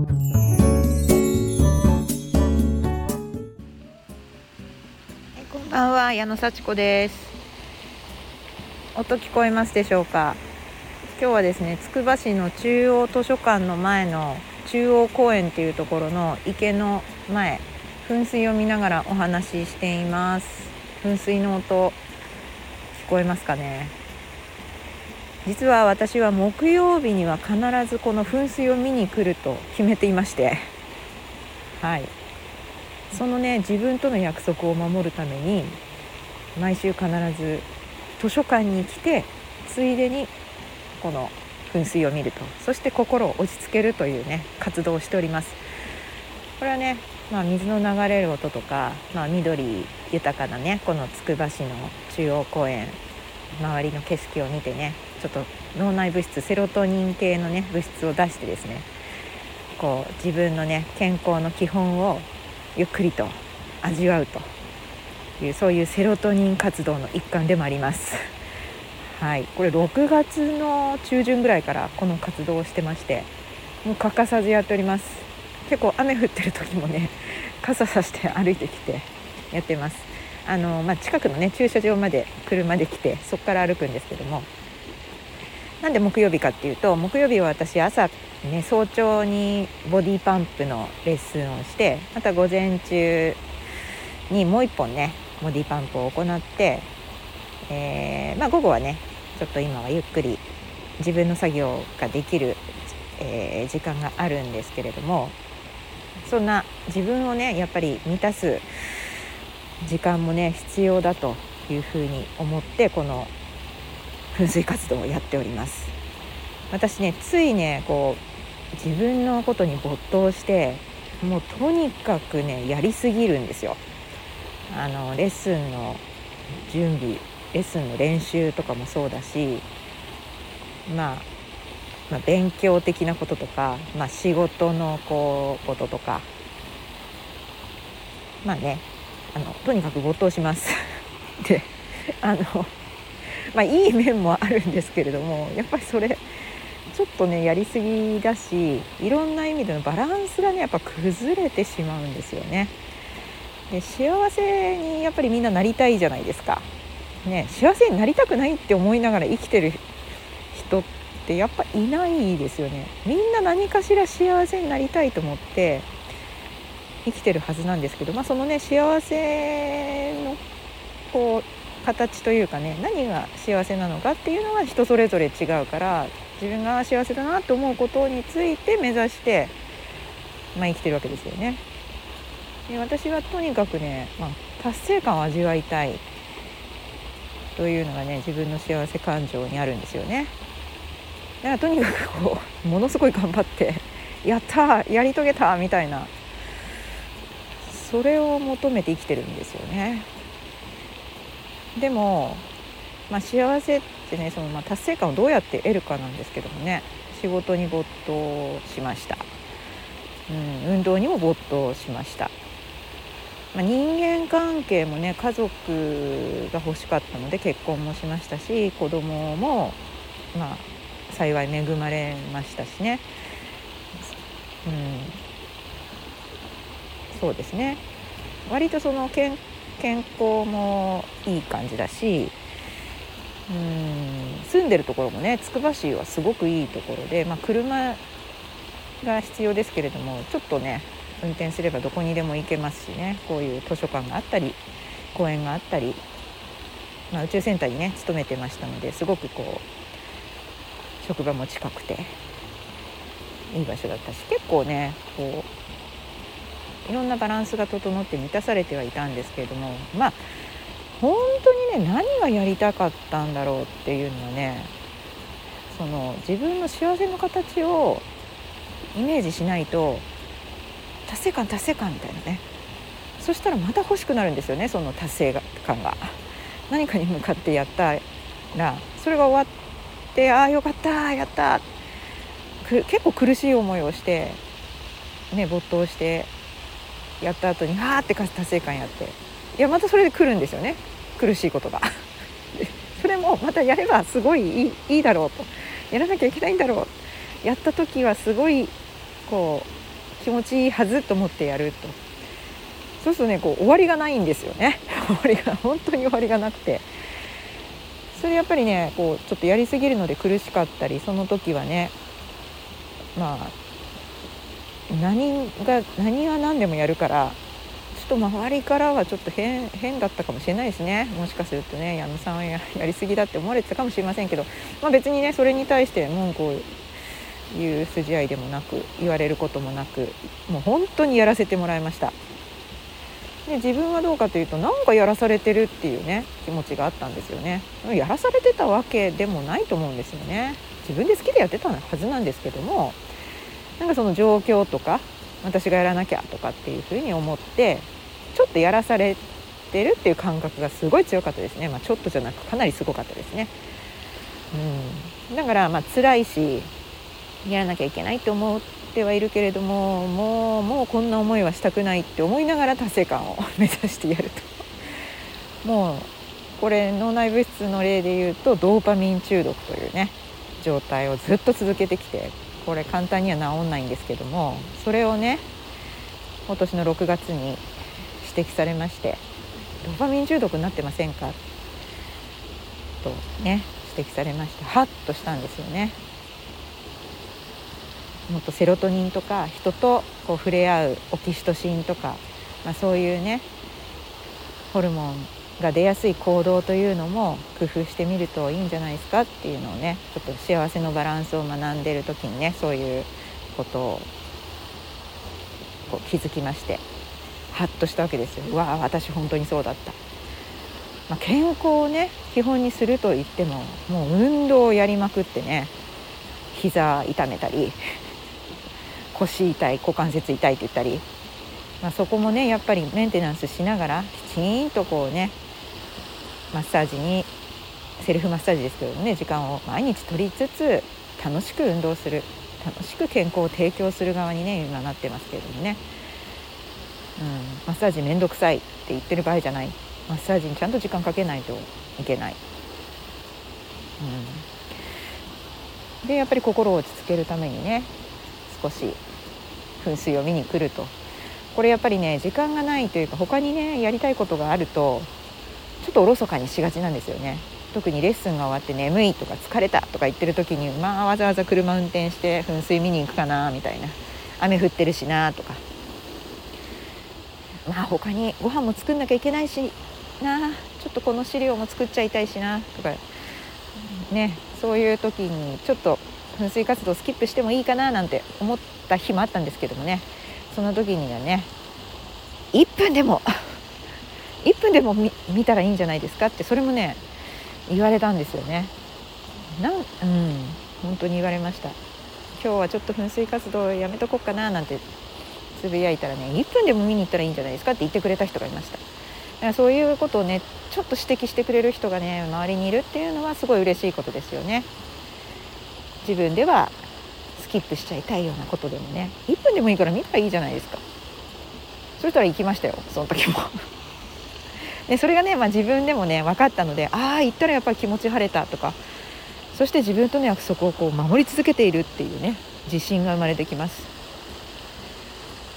こんばんは矢野幸子です。音聞こえますでしょうか？今日はですねつくば市の中央図書館の前の中央公園っていうところの池の前噴水を見ながらお話ししています。噴水の音聞こえますかね？実は私は木曜日には必ずこの噴水を見に来ると決めていまして。はい。そのね自分との約束を守るために毎週必ず図書館に来てついでにこの噴水を見ると。そして心を落ち着けるというね活動をしております。これはねまあ、水の流れる音とか、まあ、緑豊かなねこのつくば市の中央公園周りの景色を見てねちょっと脳内物質セロトニン系のね物質を出してですねこう自分のね健康の基本をゆっくりと味わうというそういうセロトニン活動の一環でもあります。はい、これ6月の中旬ぐらいからこの活動をしてましてもう欠かさずやっております。結構雨降ってる時もね 傘さして歩いてきてやってます。あの、まあ、近くのね駐車場まで車で来てそこから歩くんですけどもなんで木曜日かっていうと木曜日は私朝ね早朝にボディパンプのレッスンをしてまた午前中にもう一本ねボディパンプを行って、えー、まあ、午後はねちょっと今はゆっくり自分の作業ができる、えー、時間があるんですけれどもそんな自分をねやっぱり満たす時間もね必要だというふうに思ってこの噴水活動をやっております私ねついねこう自分のことに没頭してもうとにかくねやりすぎるんですよあのレッスンの準備レッスンの練習とかもそうだし、まあ、まあ勉強的なこととか、まあ、仕事のこうこととかまあねあのとにかく没頭します。であの まあいい面もあるんですけれどもやっぱりそれちょっとねやりすぎだしいろんな意味でのバランスがねやっぱ崩れてしまうんですよね。で幸せにやっぱりみんななりたいじゃないですか。ね、幸せになりたくないって思いながら生きてる人ってやっぱいないですよね。みんな何かしら幸せになりたいと思って生きてるはずなんですけど、まあ、そのね幸せのこう形というかね何が幸せなのかっていうのは人それぞれ違うから自分が幸せだなと思うことについて目指して、まあ、生きてるわけですよね。で私はとにかくね、まあ、達成感を味わいたいというのがね自分の幸せ感情にあるんですよね。だからとにかくこうものすごい頑張ってやったやり遂げたみたいなそれを求めて生きてるんですよね。でも、まあ、幸せってねそのまあ達成感をどうやって得るかなんですけどもね。仕事に没頭しました、うん、運動にも没頭しました。まあ、人間関係もね家族が欲しかったので結婚もしましたし子供もまあ幸い恵まれましたしね、うん、そうですね。割とその健健康もいい感じだしうん住んでるところもねつくば市はすごくいいところで、まあ、車が必要ですけれどもちょっとね運転すればどこにでも行けますしねこういう図書館があったり公園があったり、まあ、宇宙センターにね勤めてましたのですごくこう職場も近くていい場所だったし結構ねこういろんなバランスが整って満たされてはいたんですけれどもまあ本当にね何がやりたかったんだろうっていうのはねその自分の幸せの形をイメージしないと達成感達成感みたいなね。そしたらまた欲しくなるんですよねその達成感が。何かに向かってやったらそれが終わってああよかったやった。結構苦しい思いをしてね没頭してやった後にはあって達成感やって。いやまたそれで来るんですよね。苦しいことが。それもまたやればすごいいいいいだろうと。やらなきゃいけないんだろう。やった時はすごいこう気持ちいいはずと思ってやると。そうするとねこう終わりがないんですよね。終わりが本当に終わりがなくて。それやっぱりねこうちょっとやりすぎるので苦しかったりその時はねまあ何が何が何でもやるからちょっと周りからはちょっと変変だったかもしれないですね。もしかするとね矢野さんはやりすぎだって思われてたかもしれませんけど、まあ、別にねそれに対して文句を言う筋合いでもなく言われることもなくもう本当にやらせてもらいました。で自分はどうかというとなんかやらされてるっていうね気持ちがあったんですよね。やらされてたわけでもないと思うんですよね。自分で好きでやってたはずなんですけどもなんかその状況とか私がやらなきゃとかっていうふうに思ってちょっとやらされてるっていう感覚がすごい強かったですね、まあ、ちょっとじゃなくかなりすごかったですね、うん、だからまあ辛いしやらなきゃいけないと思ってはいるけれどももうもうこんな思いはしたくないって思いながら達成感を目指してやると。もうこれ脳内物質の例で言うとドーパミン中毒というね状態をずっと続けてきてこれ簡単には治んないんですけどもそれをね今年の6月に指摘されまして「ドーパミン中毒になってませんか?」とね指摘されましてハッとしたんですよね。もっとセロトニンとか人とこう触れ合うオキシトシンとか、まあ、そういうねホルモンが出やすい行動というのも工夫してみるといいんじゃないですかっていうのをねちょっと幸せのバランスを学んでる時にねそういうことをこう気づきましてハッとしたわけですよ。わあ私本当にそうだった、まあ、健康をね基本にすると言ってももう運動をやりまくってね膝痛めたり 腰痛い股関節痛いって言ったり、まあ、そこもねやっぱりメンテナンスしながらきちんとこうねマッサージにセルフマッサージですけどもね時間を毎日取りつつ楽しく運動する楽しく健康を提供する側にね今なってますけれどもね、うん、マッサージ面倒くさいって言ってる場合じゃない。マッサージにちゃんと時間かけないといけない。うん、でやっぱり心を落ち着けるためにね少し噴水を見に来ると。これやっぱりね時間がないというか他にねやりたいことがあるとちょっとおろそかにしがちなんですよね。特にレッスンが終わって眠いとか疲れたとか言ってる時にまあわざわざ車運転して噴水見に行くかなみたいな。雨降ってるしなとか。まあ他にご飯も作んなきゃいけないしな。ちょっとこの資料も作っちゃいたいしなとか。ねそういう時にちょっと噴水活動スキップしてもいいかななんて思った日もあったんですけどもね。その時にはね1分でも1分でも見たらいいんじゃないですかってそれもね言われたんですよね。なんうん本当に言われました。今日はちょっと噴水活動やめとこうかななんてつぶやいたらね1分でも見に行ったらいいんじゃないですかって言ってくれた人がいました。だからそういうことをねちょっと指摘してくれる人がね周りにいるっていうのはすごい嬉しいことですよね。自分ではスキップしちゃいたいようなことでもね1分でもいいから見たらいいじゃないですか。そしたら行きましたよその時も。でそれがね、まあ、自分でもね分かったのでああ行ったらやっぱり気持ち晴れたとか。そして自分との約束をこう守り続けているっていうね自信が生まれてきます。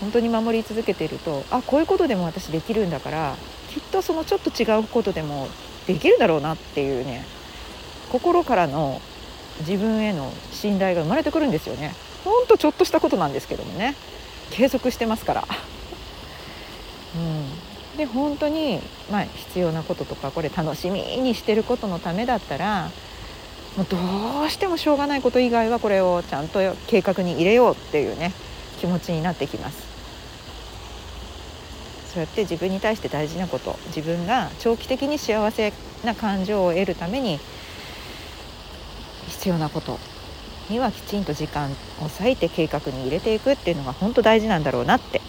本当に守り続けているとあこういうことでも私できるんだからきっとそのちょっと違うことでもできるだろうなっていうね心からの自分への信頼が生まれてくるんですよね。ほんとちょっとしたことなんですけどもね継続してますから。で本当に、まあ、必要なこととかこれ楽しみにしてることのためだったらもうどうしてもしょうがないこと以外はこれをちゃんと計画に入れようっていうね気持ちになってきます。そうやって自分に対して大事なこと自分が長期的に幸せな感情を得るために必要なことにはきちんと時間を割いて計画に入れていくっていうのが本当大事なんだろうなって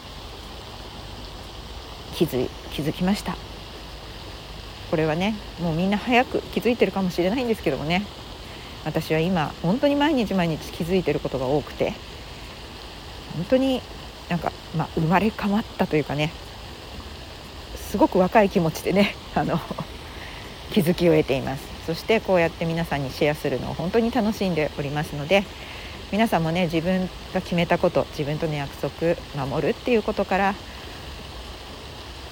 気づ気づきました。これはねもうみんな早く気づいてるかもしれないんですけどもね。私は今本当に毎日毎日気づいてることが多くて本当になんか、まあ、生まれ変わったというかねすごく若い気持ちでね あの気づきを得ています。そしてこうやって皆さんにシェアするのを本当に楽しんでおりますので皆さんもね自分が決めたこと自分との約束守るっていうことから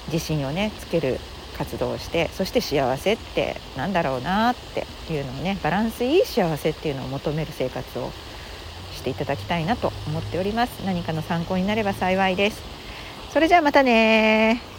自信をねつける活動をしてそして幸せってなんだろうなっていうのをねバランスいい幸せっていうのを求める生活をしていただきたいなと思っております。何かの参考になれば幸いです。それじゃあまたね